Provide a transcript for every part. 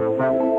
Thank you.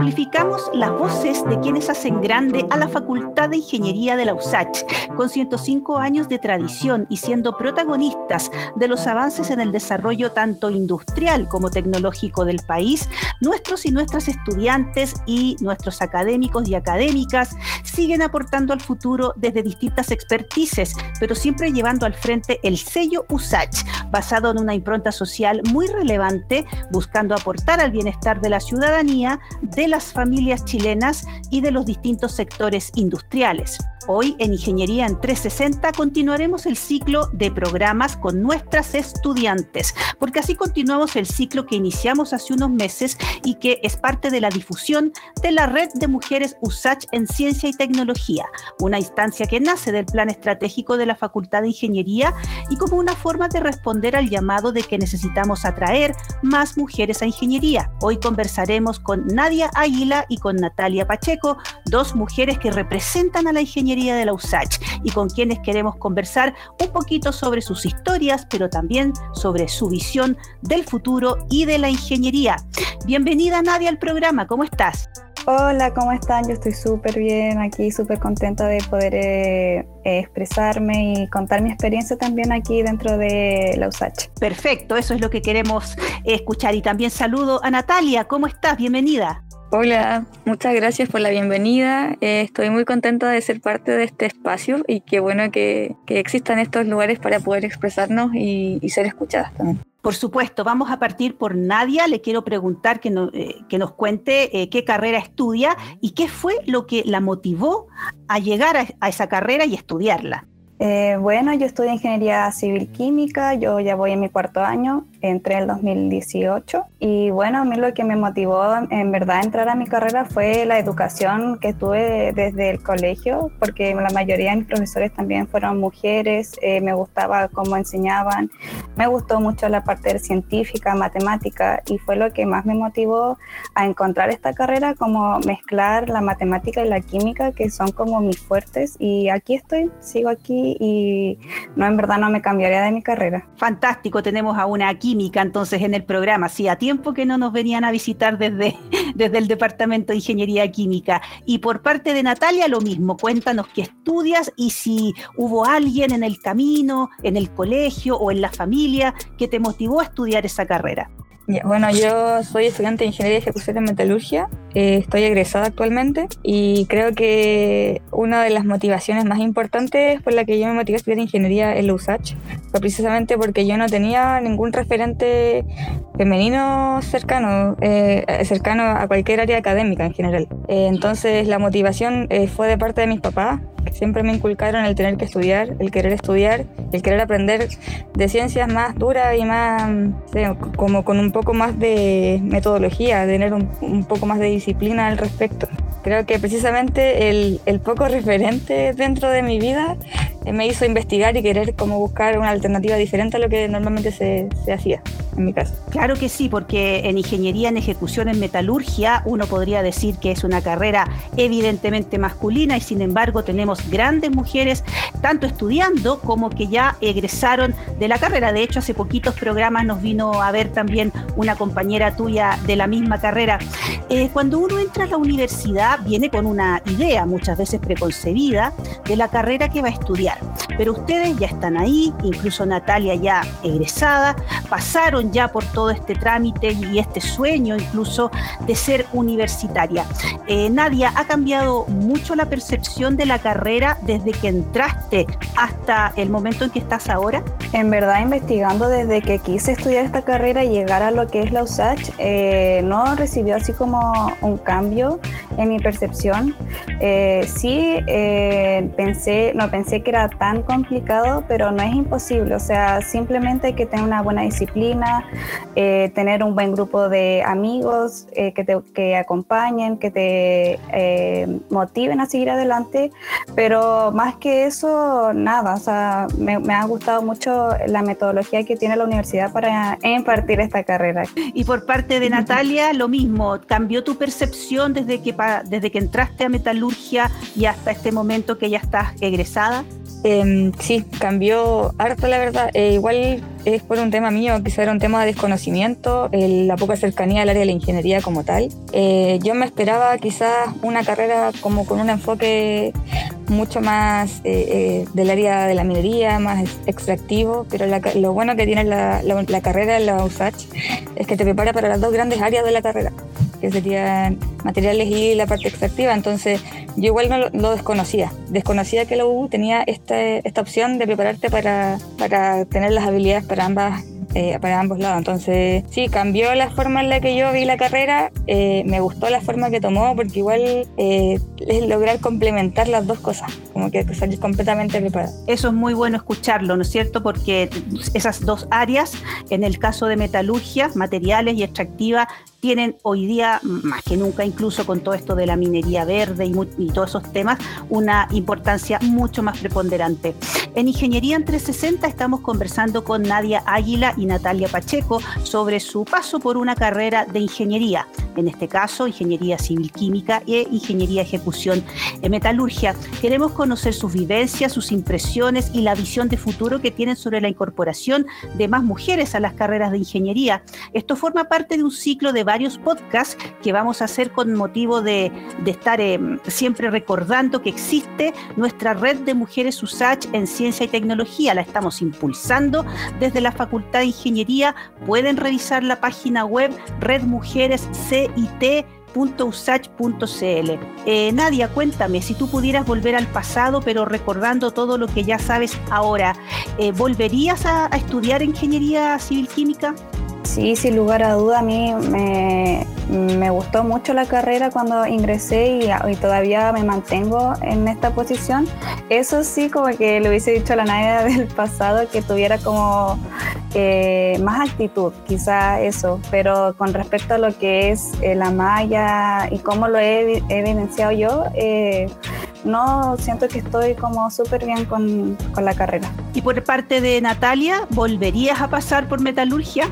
Amplificamos las voces de quienes hacen grande a la Facultad de Ingeniería de la USACH, con 105 años de tradición y siendo protagonistas de los avances en el desarrollo tanto industrial como tecnológico del país. Nuestros y nuestras estudiantes y nuestros académicos y académicas siguen aportando al futuro desde distintas expertices, pero siempre llevando al frente el sello USACH, basado en una impronta social muy relevante, buscando aportar al bienestar de la ciudadanía de las familias chilenas y de los distintos sectores industriales. Hoy en Ingeniería en 360 continuaremos el ciclo de programas con nuestras estudiantes, porque así continuamos el ciclo que iniciamos hace unos meses y que es parte de la difusión de la Red de Mujeres USACH en Ciencia y Tecnología, una instancia que nace del plan estratégico de la Facultad de Ingeniería y como una forma de responder al llamado de que necesitamos atraer más mujeres a ingeniería. Hoy conversaremos con Nadia Águila y con Natalia Pacheco, dos mujeres que representan a la ingeniería de la USACH y con quienes queremos conversar un poquito sobre sus historias, pero también sobre su visión del futuro y de la ingeniería. Bienvenida Nadia al programa, ¿cómo estás? Hola, ¿cómo están? Yo estoy súper bien aquí, súper contenta de poder eh, expresarme y contar mi experiencia también aquí dentro de la USACH. Perfecto, eso es lo que queremos escuchar. Y también saludo a Natalia, ¿cómo estás? Bienvenida. Hola, muchas gracias por la bienvenida. Eh, estoy muy contenta de ser parte de este espacio y qué bueno que, existan estos lugares para poder expresarnos y, ser escuchadas también. Por supuesto, vamos a partir por Nadia. Le quiero preguntar que, eh, que nos cuente eh, qué carrera estudia y qué fue lo que la motivó a llegar a esa carrera y estudiarla. Eh, bueno, yo estudio ingeniería civil química, yo ya voy en mi cuarto año, entré en el 2018 y bueno, a mí lo que me motivó en verdad a entrar a mi carrera fue la educación que tuve desde el colegio, porque la mayoría de mis profesores también fueron mujeres, eh, me gustaba cómo enseñaban, me gustó mucho la parte científica, matemática y fue lo que más me motivó a encontrar esta carrera, como mezclar la matemática y la química, que son como mis fuertes y aquí estoy, sigo aquí y no, en verdad no me cambiaría de mi carrera. Fantástico, tenemos a una química entonces en el programa, sí, a tiempo que no nos venían a visitar desde, desde el Departamento de Ingeniería Química. Y por parte de Natalia, lo mismo, cuéntanos qué estudias y si hubo alguien en el camino, en el colegio o en la familia que te motivó a estudiar esa carrera bueno, yo soy estudiante de Ingeniería y Ejecución en Metalurgia, eh, estoy egresada actualmente y creo que una de las motivaciones más importantes por la que yo me motivé a estudiar Ingeniería en la USACH fue precisamente porque yo no tenía ningún referente femenino cercano, eh, cercano a cualquier área académica en general. Eh, entonces la motivación fue de parte de mis papás, siempre me inculcaron el tener que estudiar, el querer estudiar, el querer aprender de ciencias más duras y más, como con un poco más de metodología, tener un, poco más de disciplina al respecto. Creo que precisamente el, poco referente dentro de mi vida me hizo investigar y querer como buscar una alternativa diferente a lo que normalmente se, se hacía en mi caso. Claro que sí, porque en ingeniería en ejecución en metalurgia uno podría decir que es una carrera evidentemente masculina y sin embargo tenemos grandes mujeres tanto estudiando como que ya egresaron de la carrera. De hecho, hace poquitos programas nos vino a ver también una compañera tuya de la misma carrera. Eh, cuando uno entra a la universidad viene con una idea muchas veces preconcebida de la carrera que va a estudiar pero ustedes ya están ahí, incluso Natalia ya egresada, pasaron ya por todo este trámite y este sueño incluso de ser universitaria. Eh, Nadia, ¿ha cambiado mucho la percepción de la carrera desde que entraste hasta el momento en que estás ahora? En verdad, investigando desde que quise estudiar esta carrera y llegar a lo que es la USACH, eh, no recibió así como un cambio en mi percepción. Eh, sí, pensé, no pensé que era tan complicado, pero no es imposible. O sea, simplemente hay que tener una buena disciplina, eh, tener un buen grupo de amigos eh, que te que acompañen, que te eh, motiven a seguir adelante. Pero más que eso, nada. O sea, me, me, ha gustado mucho la metodología que tiene la universidad para impartir esta carrera. Y por parte de Natalia, lo mismo. ¿Cambió tu percepción desde que, desde que entraste a metalurgia y hasta este momento que ya estás egresada? Em, sí, cambió harto la verdad. Eh, igual es por un tema mío, quizá era un tema de desconocimiento, la poca cercanía al área de la ingeniería como tal. Eh, yo me esperaba quizás una carrera como con un enfoque mucho más eh, del área de la minería, más extractivo, pero lo bueno que tiene la, la carrera en la USACH es que te prepara para las dos grandes áreas de la carrera que serían materiales y la parte extractiva. Entonces, yo igual no lo, desconocía. Desconocía que la U tenía este, esta opción de prepararte para, para tener las habilidades para ambas eh, para ambos lados. Entonces, sí, cambió la forma en la que yo vi la carrera, eh, me gustó la forma que tomó, porque igual eh, es lograr complementar las dos cosas, como que salir completamente preparado. Eso es muy bueno escucharlo, ¿no es cierto? Porque esas dos áreas, en el caso de metalurgia, materiales y extractiva, tienen hoy día, más que nunca, incluso con todo esto de la minería verde y, y, todos esos temas, una importancia mucho más preponderante. En Ingeniería en 360 estamos conversando con Nadia Águila y Natalia Pacheco sobre su paso por una carrera de ingeniería, en este caso Ingeniería Civil Química e Ingeniería Ejecución en Metalurgia. Queremos conocer sus vivencias, sus impresiones y la visión de futuro que tienen sobre la incorporación de más mujeres a las carreras de ingeniería. Esto forma parte de un ciclo de varios podcasts que vamos a hacer con motivo de, estar eh, siempre recordando que existe nuestra red de mujeres USACH en ciencia y tecnología. La estamos impulsando desde la Facultad de Ingeniería. Pueden revisar la página web redmujerescit.usach.cl. Eh, Nadia, cuéntame, si tú pudieras volver al pasado, pero recordando todo lo que ya sabes ahora, eh, ¿volverías a estudiar ingeniería civil química? Sí, sin lugar a duda, a mí me, gustó mucho la carrera cuando ingresé y, todavía me mantengo en esta posición. Eso sí, como que le hubiese dicho a la Nadia del pasado que tuviera como eh, más actitud, quizá eso, pero con respecto a lo que es eh, la malla y cómo lo he, evidenciado yo, eh, no siento que estoy como súper bien con, con la carrera. Y por parte de Natalia, ¿volverías a pasar por metalurgia?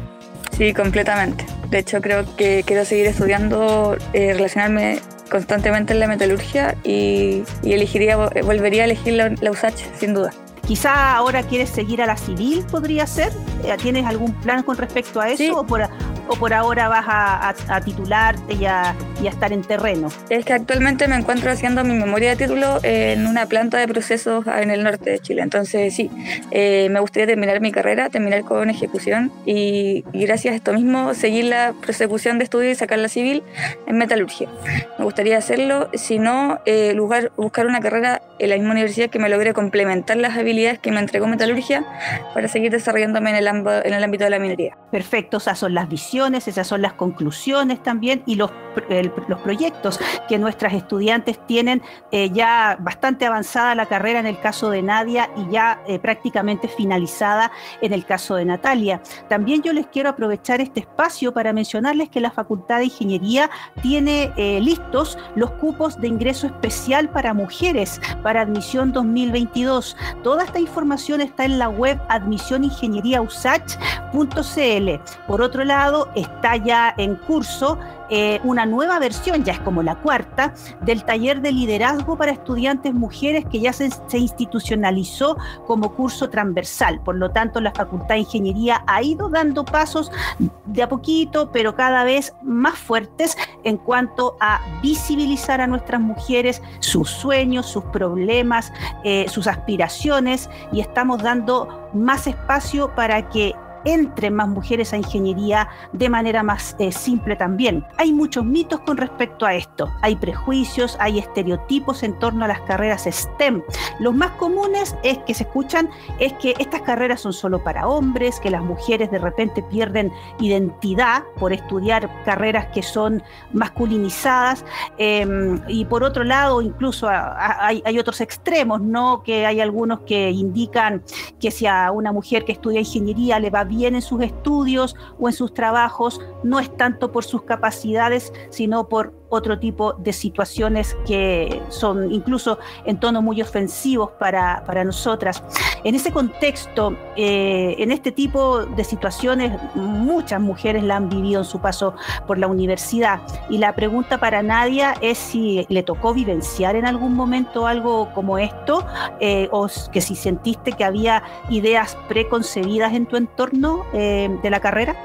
Sí, completamente. De hecho, creo que quiero seguir estudiando, eh, relacionarme constantemente en la metalurgia y, elegiría, volvería a elegir la, la USACH, sin duda. Quizá ahora quieres seguir a la civil, podría ser. Eh, ¿Tienes algún plan con respecto a eso? O, por, o por ahora vas a, titularte y a, estar en terreno? Es que actualmente me encuentro haciendo mi memoria de título en una planta de procesos en el norte de Chile. Entonces, sí, eh, me gustaría terminar mi carrera, terminar con ejecución y, gracias a esto mismo seguir la prosecución de estudio y sacar la civil en metalurgia. Me gustaría hacerlo, si no, eh, buscar una carrera en la misma universidad que me logre complementar las habilidades que me entregó metalurgia para seguir desarrollándome en el, en el ámbito de la minería. Perfecto, esas son las visiones esas son las conclusiones también y los, los proyectos que nuestras estudiantes tienen eh, ya bastante avanzada la carrera en el caso de Nadia y ya eh, prácticamente finalizada en el caso de Natalia. También yo les quiero aprovechar este espacio para mencionarles que la Facultad de Ingeniería tiene eh, listos los cupos de ingreso especial para mujeres para admisión 2022. Toda esta información está en la web admisioningenieriausach.cl. Por otro lado, está ya en curso eh, una nueva versión, ya es como la cuarta, del taller de liderazgo para estudiantes mujeres que ya se, institucionalizó como curso transversal. Por lo tanto, la Facultad de Ingeniería ha ido dando pasos de a poquito, pero cada vez más fuertes en cuanto a visibilizar a nuestras mujeres sus sueños, sus problemas, eh, sus aspiraciones y estamos dando más espacio para que entre más mujeres a ingeniería de manera más eh, simple también. Hay muchos mitos con respecto a esto. Hay prejuicios, hay estereotipos en torno a las carreras STEM. Los más comunes es que se escuchan es que estas carreras son solo para hombres, que las mujeres de repente pierden identidad por estudiar carreras que son masculinizadas. Em, y por otro lado, incluso hay, hay otros extremos, ¿no? Que hay algunos que indican que si a una mujer que estudia ingeniería le va bien bien en sus estudios o en sus trabajos no es tanto por sus capacidades, sino por otro tipo de situaciones que son incluso en tono muy ofensivos para, para nosotras. En ese contexto, eh, en este tipo de situaciones, muchas mujeres la han vivido en su paso por la universidad. Y la pregunta para Nadia es si le tocó vivenciar en algún momento algo como esto, eh, o que si sentiste que había ideas preconcebidas en tu entorno eh, de la carrera.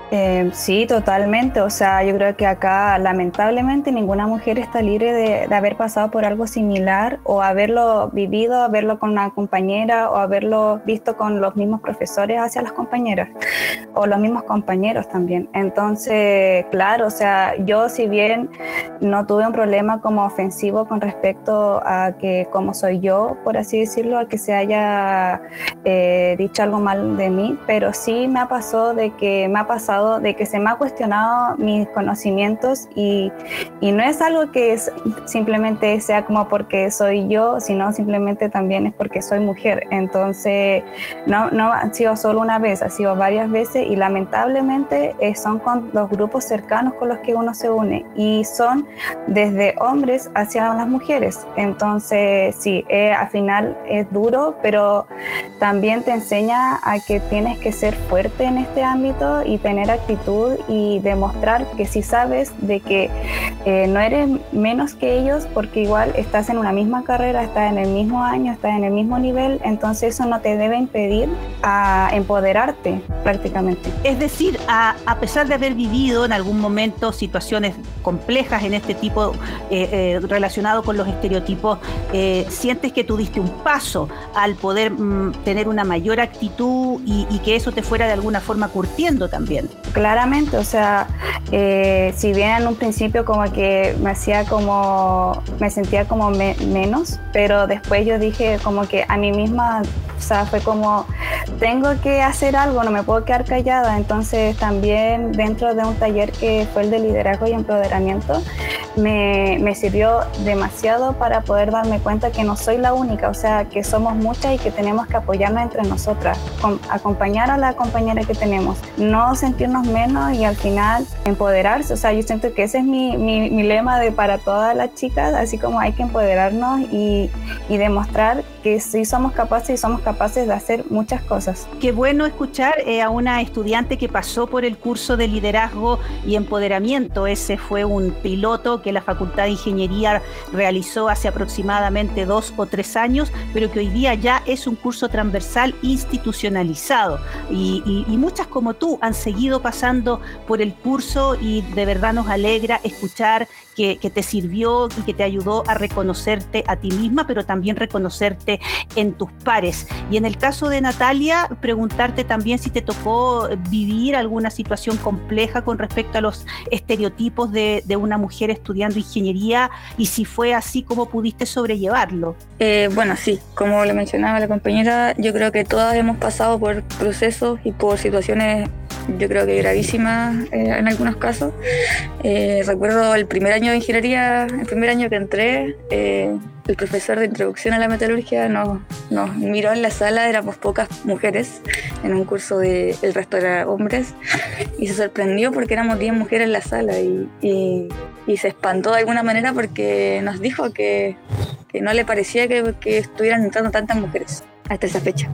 sí, totalmente. O sea, yo creo que acá lamentablemente ningún una mujer está libre de, haber pasado por algo similar o haberlo vivido, haberlo con una compañera o haberlo visto con los mismos profesores hacia las compañeras o los mismos compañeros también. Entonces, claro, o sea, yo si bien no tuve un problema como ofensivo con respecto a que como soy yo, por así decirlo, a que se haya eh, dicho algo mal de mí, pero sí me ha pasado de que me ha pasado de que se me ha cuestionado mis conocimientos y no es algo que es, simplemente sea como porque soy yo, sino simplemente también es porque soy mujer. Entonces, no, no ha sido solo una vez, ha sido varias veces y lamentablemente eh, son con los grupos cercanos con los que uno se une y son desde hombres hacia las mujeres. Entonces, sí, eh, al final es duro, pero también te enseña a que tienes que ser fuerte en este ámbito y tener actitud y demostrar que si sabes de que eh, no eres menos que ellos porque igual estás en una misma carrera, estás en el mismo año, estás en el mismo nivel, entonces eso no te debe impedir a empoderarte prácticamente. Es decir, a, a pesar de haber vivido en algún momento situaciones complejas en este tipo eh, eh, relacionado con los estereotipos, eh, sientes que tú diste un paso al poder mm, tener una mayor actitud y, y, que eso te fuera de alguna forma curtiendo también. Claramente, o sea, si bien en un principio como que me hacía como, me sentía como menos, pero después yo dije como que a mí misma, o sea, fue como, tengo que hacer algo, no me puedo quedar callada, entonces también dentro de un taller que fue el de liderazgo y empoderamiento, me, me sirvió demasiado para poder darme cuenta que no soy la única, o sea, que somos muchas y que tenemos que apoyarnos entre nosotras, acompañar a la compañera que tenemos, no sentirnos menos y al final empoderarse, o sea, yo siento que ese es mi, mi, mi lema de para todas las chicas, así como hay que empoderarnos y, y demostrar que sí somos capaces y somos capaces de hacer muchas cosas. Qué bueno escuchar eh, a una estudiante que pasó por el curso de liderazgo y empoderamiento. Ese fue un piloto que la Facultad de Ingeniería realizó hace aproximadamente dos o tres años, pero que hoy día ya es un curso transversal institucionalizado. Y, y, y muchas como tú han seguido pasando por el curso y de verdad nos alegra escuchar que, te sirvió y que te ayudó a reconocerte a ti misma, pero también reconocerte en tus pares. Y en el caso de Natalia, preguntarte también si te tocó vivir alguna situación compleja con respecto a los estereotipos de, de una mujer estudiando ingeniería y si fue así, ¿cómo pudiste sobrellevarlo? Eh, bueno, sí, como le mencionaba la compañera, yo creo que todas hemos pasado por procesos y por situaciones yo creo que gravísimas eh, en algunos casos. Eh, recuerdo el primer año de ingeniería, el primer año que entré, eh, el profesor de introducción a la metalurgia nos, nos, miró en la sala, éramos pocas mujeres en un curso de el resto eran hombres, y se sorprendió porque éramos 10 mujeres en la sala y, y, y, se espantó de alguna manera porque nos dijo que, que no le parecía que, que estuvieran entrando tantas mujeres hasta esa fecha.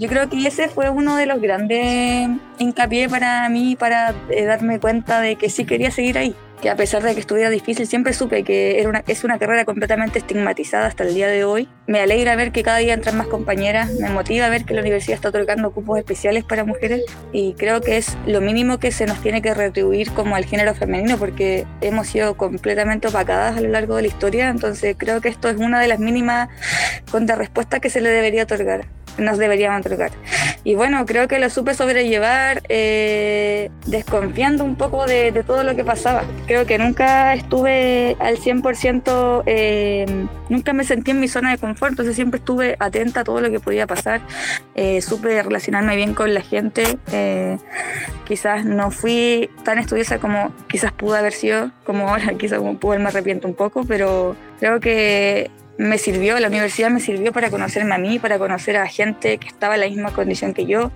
Yo creo que ese fue uno de los grandes hincapié para mí para eh, darme cuenta de que sí quería seguir ahí. Que a pesar de que estuviera difícil, siempre supe que era una, es una carrera completamente estigmatizada hasta el día de hoy. Me alegra ver que cada día entran más compañeras, me motiva ver que la universidad está otorgando cupos especiales para mujeres y creo que es lo mínimo que se nos tiene que retribuir como al género femenino porque hemos sido completamente opacadas a lo largo de la historia, entonces creo que esto es una de las mínimas contrarrespuestas que se le debería otorgar nos deberíamos entregar. Y bueno, creo que lo supe sobrellevar eh, desconfiando un poco de, de, todo lo que pasaba. Creo que nunca estuve al 100%, eh, nunca me sentí en mi zona de confort, entonces siempre estuve atenta a todo lo que podía pasar. Eh, supe relacionarme bien con la gente. Eh, quizás no fui tan estudiosa como quizás pude haber sido, como ahora, quizás como pude, me arrepiento un poco, pero creo que me sirvió, la universidad me sirvió para conocerme a mí, para conocer a gente que estaba en la misma condición que yo,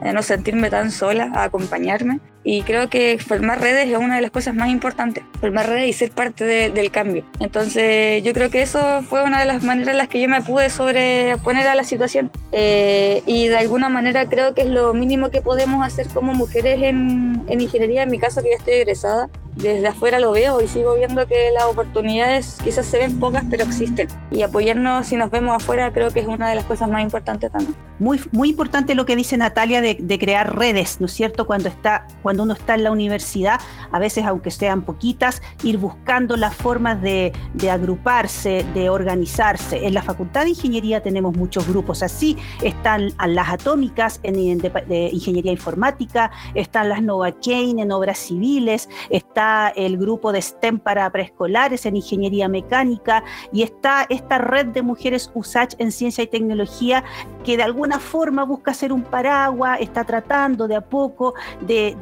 no sentirme tan sola, a acompañarme. Y creo que formar redes es una de las cosas más importantes, formar redes y ser parte del cambio. Entonces yo creo que eso fue una de las maneras en las que yo me pude sobreponer a la situación. Eh, y de alguna manera creo que es lo mínimo que podemos hacer como mujeres en, en ingeniería, en mi caso que ya estoy egresada, desde afuera lo veo y sigo viendo que las oportunidades quizás se ven pocas, pero existen. Y apoyarnos si nos vemos afuera creo que es una de las cosas más importantes también. Muy, muy importante lo que dice Natalia de, de, crear redes, ¿no es cierto? Cuando, está, cuando uno está en la universidad, a veces aunque sean poquitas, ir buscando las formas de, agruparse, de organizarse. En la Facultad de Ingeniería tenemos muchos grupos así, están las atómicas en, de, Ingeniería Informática, están las Nova Chain en obras civiles, está el grupo de STEM para preescolares en ingeniería mecánica y está esta red de mujeres USACH en ciencia y tecnología que de alguna forma busca ser un paraguas, está tratando de a poco de,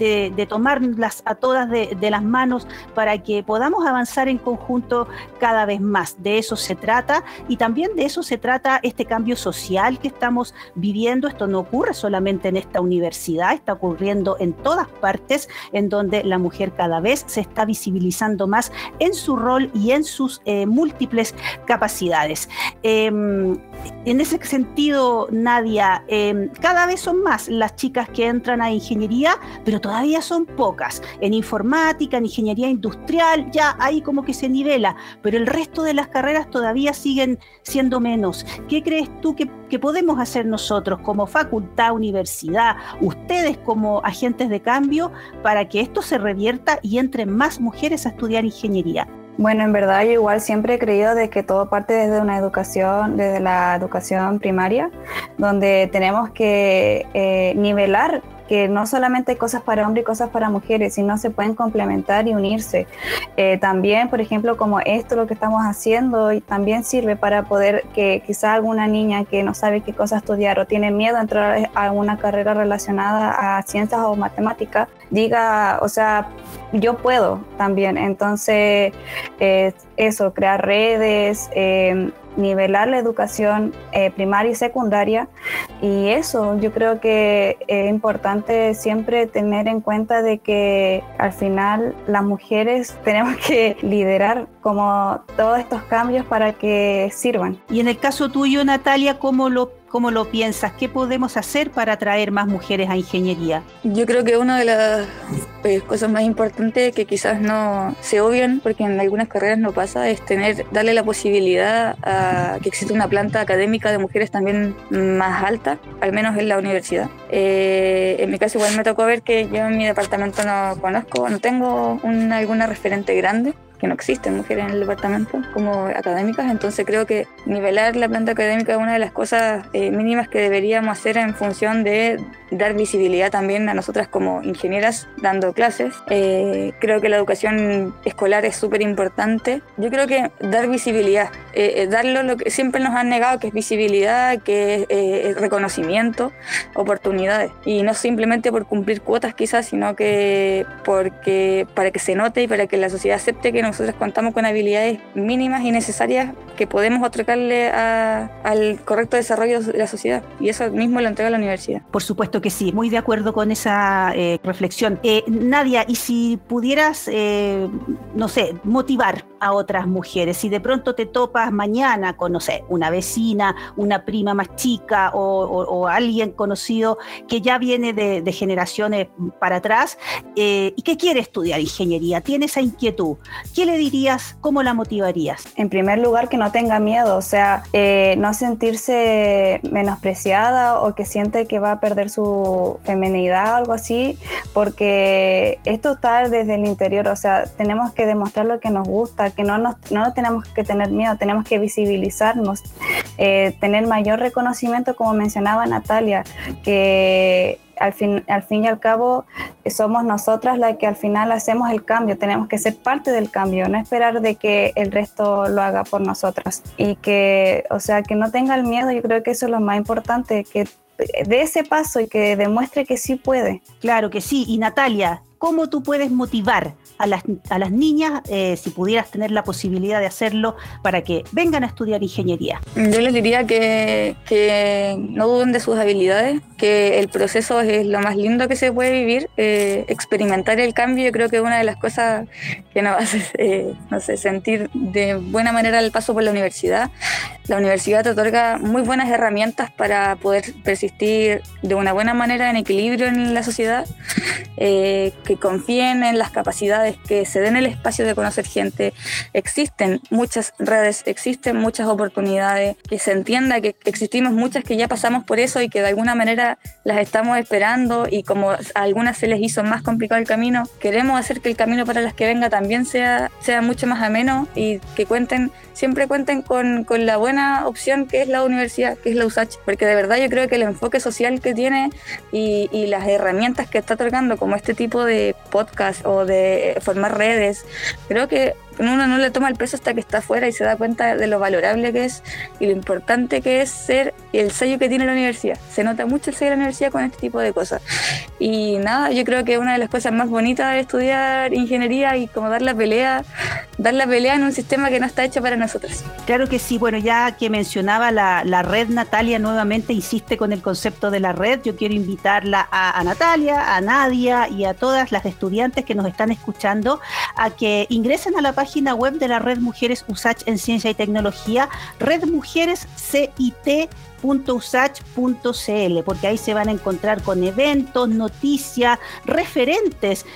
tomarlas a todas de, de, las manos para que podamos avanzar en conjunto cada vez más. De eso se trata y también de eso se trata este cambio social que estamos viviendo. Esto no ocurre solamente en esta universidad, está ocurriendo en todas partes en donde la mujer cada vez se está visibilizando más en su rol y en sus eh, múltiples capacidades. Em, en ese sentido, Nadia, em, cada vez son más las chicas que entran a ingeniería, pero todavía son pocas. En informática, en ingeniería industrial, ya ahí como que se nivela, pero el resto de las carreras todavía siguen siendo menos. ¿Qué crees tú que, podemos hacer nosotros como facultad, universidad, ustedes como agentes de cambio, para que esto se revierta y entre más mujeres a estudiar ingeniería? Bueno, en verdad yo igual siempre he creído de que todo parte desde una educación, desde la educación primaria, donde tenemos que eh, nivelar que no solamente hay cosas para hombres y cosas para mujeres, sino se pueden complementar y unirse. Eh, también, por ejemplo, como esto lo que estamos haciendo y también sirve para poder que quizá alguna niña que no sabe qué cosa estudiar o tiene miedo a entrar a una carrera relacionada a ciencias o matemáticas, diga, o sea, yo puedo también. Entonces, eh, eso, crear redes, eh, nivelar la educación eh, primaria y secundaria. Y eso, yo creo que es importante siempre tener en cuenta de que al final las mujeres tenemos que liderar como todos estos cambios para que sirvan. Y en el caso tuyo, Natalia, ¿cómo lo ¿Cómo lo piensas? ¿Qué podemos hacer para atraer más mujeres a ingeniería? Yo creo que una de las eh, cosas más importantes que quizás no se obvian, porque en algunas carreras no pasa, es tener, darle la posibilidad a que exista una planta académica de mujeres también más alta, al menos en la universidad. Eh, en mi caso igual me tocó ver que yo en mi departamento no conozco, no tengo una, alguna referente grande que no existen mujeres en el departamento como académicas, entonces creo que nivelar la planta académica es una de las cosas eh, mínimas que deberíamos hacer en función de dar visibilidad también a nosotras como ingenieras dando clases. Eh, creo que la educación escolar es súper importante. Yo creo que dar visibilidad, eh, darlo lo que siempre nos han negado, que es visibilidad, que es reconocimiento, oportunidades, y no simplemente por cumplir cuotas quizás, sino que porque para que se note y para que la sociedad acepte que nosotros contamos con habilidades mínimas y necesarias que podemos otorgarle al correcto desarrollo de la sociedad. Y eso mismo lo entrega la universidad. Por supuesto que sí, muy de acuerdo con esa eh, reflexión. Eh, Nadia, y si pudieras, eh, no sé, motivar a otras mujeres, si de pronto te topas mañana con, no sé, una vecina, una prima más chica o, alguien conocido que ya viene de, de generaciones para atrás y que quiere estudiar ingeniería, tiene esa inquietud, ¿qué le dirías? ¿Cómo la motivarías? En primer lugar, que no tenga miedo, o sea, eh, no sentirse menospreciada o que siente que va a perder su feminidad o algo así, porque esto está desde el interior, o sea, tenemos que demostrar lo que nos gusta, que no, nos, no tenemos que tener miedo, tenemos que visibilizarnos, eh, tener mayor reconocimiento, como mencionaba Natalia, que al fin, al fin y al cabo somos nosotras las que al final hacemos el cambio, tenemos que ser parte del cambio, no esperar de que el resto lo haga por nosotras. Y que, o sea, que no tenga el miedo, yo creo que eso es lo más importante, que de ese paso y que demuestre que sí puede. Claro que sí. Y Natalia, cómo tú puedes motivar a las, a las niñas, eh, si pudieras tener la posibilidad de hacerlo, para que vengan a estudiar ingeniería? Yo les diría que, que no duden de sus habilidades, que el proceso es lo más lindo que se puede vivir, eh, experimentar el cambio, yo creo que es una de las cosas que nos hace, eh, sentir de buena manera el paso por la universidad. La universidad te otorga muy buenas herramientas para poder persistir de una buena manera en equilibrio en la sociedad, que confíen en las capacidades que se den el espacio de conocer gente. Existen muchas redes, existen muchas oportunidades, que se entienda que existimos muchas que ya pasamos por eso y que de alguna manera las estamos esperando y como a algunas se les hizo más complicado el camino, queremos hacer que el camino para las que venga también sea, sea mucho más ameno y que cuenten, siempre cuenten con, con la buena opción que es la universidad, que es la USACH, porque de verdad yo creo que el enfoque social que tiene y, y las herramientas que está otorgando como este tipo de podcast o de formar redes. Creo que uno no le toma el peso hasta que está afuera y se da cuenta de lo valorable que es y lo importante que es ser el sello que tiene la universidad. Se nota mucho el sello de la universidad con este tipo de cosas. Y nada, yo creo que una de las cosas más bonitas de estudiar ingeniería y como dar la pelea, dar la pelea en un sistema que no está hecho para nosotros. Claro que sí, bueno, ya que mencionaba la, la red, Natalia nuevamente insiste con el concepto de la red. Yo quiero invitarla a, a Natalia, a Nadia y a todas las estudiantes que nos están escuchando a que ingresen a la página web de la Red Mujeres USACH en Ciencia y Tecnología, Red Mujeres CIT .usach.cl porque ahí se van a encontrar con eventos, noticias, referentes.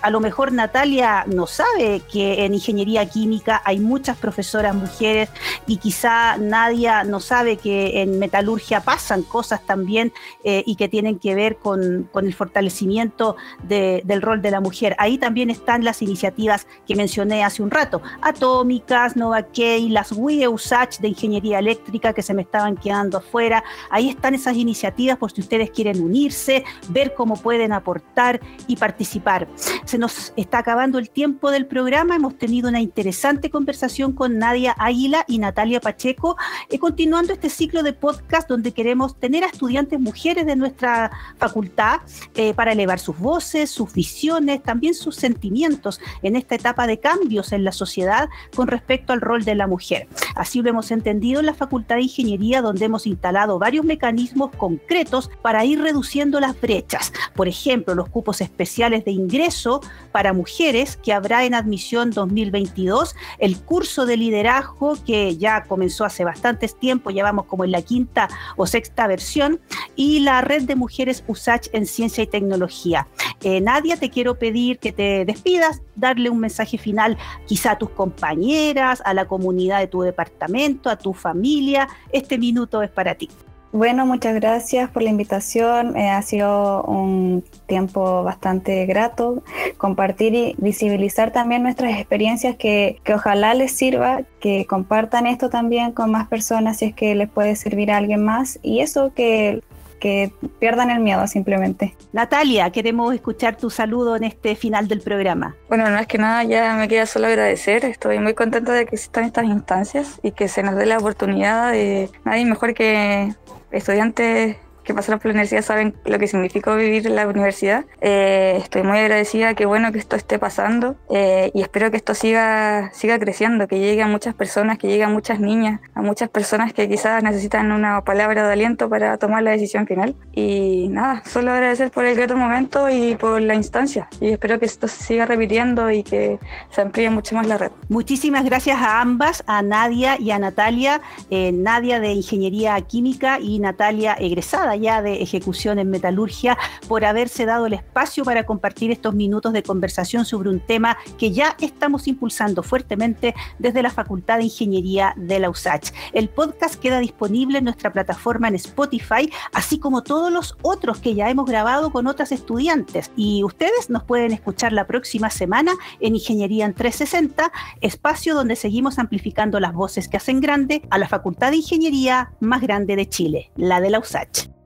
A lo mejor Natalia no sabe que en ingeniería química hay muchas profesoras mujeres y quizá Nadia no sabe que en metalurgia pasan cosas también eh, y que tienen que ver con, con el fortalecimiento de, del rol de la mujer. Ahí también están las iniciativas que mencioné hace un rato, Atómicas, Nova Key, las WIE USACH de ingeniería eléctrica que se me estaban quedando fuera. Ahí están esas iniciativas por si ustedes quieren unirse, ver cómo pueden aportar y participar. Se nos está acabando el tiempo del programa. Hemos tenido una interesante conversación con Nadia Águila y Natalia Pacheco, eh, continuando este ciclo de podcast donde queremos tener a estudiantes mujeres de nuestra facultad eh, para elevar sus voces, sus visiones, también sus sentimientos en esta etapa de cambios en la sociedad con respecto al rol de la mujer. Así lo hemos entendido en la Facultad de Ingeniería, donde hemos instalado varios mecanismos concretos para ir reduciendo las brechas. Por ejemplo, los cupos especiales de ingreso para mujeres que habrá en admisión 2022, el curso de liderazgo que ya comenzó hace bastantes tiempo, ya vamos como en la quinta o sexta versión, y la red de mujeres USACH en ciencia y tecnología. Eh, Nadia, te quiero pedir que te despidas, darle un mensaje final quizá a tus compañeras, a la comunidad de tu departamento, a tu familia. Este minuto es para ti. Bueno, muchas gracias por la invitación. Eh, ha sido un tiempo bastante grato compartir y visibilizar también nuestras experiencias que, que, ojalá les sirva, que compartan esto también con más personas si es que les puede servir a alguien más y eso que que pierdan el miedo simplemente. Natalia, queremos escuchar tu saludo en este final del programa. Bueno, no es que nada, ya me queda solo agradecer. Estoy muy contenta de que existan estas instancias y que se nos dé la oportunidad de nadie mejor que estudiantes que pasaron por la universidad saben lo que significó vivir en la universidad. Eh, estoy muy agradecida, qué bueno que esto esté pasando eh, y espero que esto siga, siga creciendo, que llegue a muchas personas, que llegue a muchas niñas, a muchas personas que quizás necesitan una palabra de aliento para tomar la decisión final. Y nada, solo agradecer por el grato momento y por la instancia y espero que esto se siga repitiendo y que se amplíe mucho más la red. Muchísimas gracias a ambas, a Nadia y a Natalia, eh, Nadia de Ingeniería Química y Natalia egresada ya de ejecución en metalurgia, por haberse dado el espacio para compartir estos minutos de conversación sobre un tema que ya estamos impulsando fuertemente desde la Facultad de Ingeniería de la USACH. El podcast queda disponible en nuestra plataforma en Spotify, así como todos los otros que ya hemos grabado con otras estudiantes. Y ustedes nos pueden escuchar la próxima semana en Ingeniería en 360, espacio donde seguimos amplificando las voces que hacen grande a la Facultad de Ingeniería más grande de Chile, la de la USACH.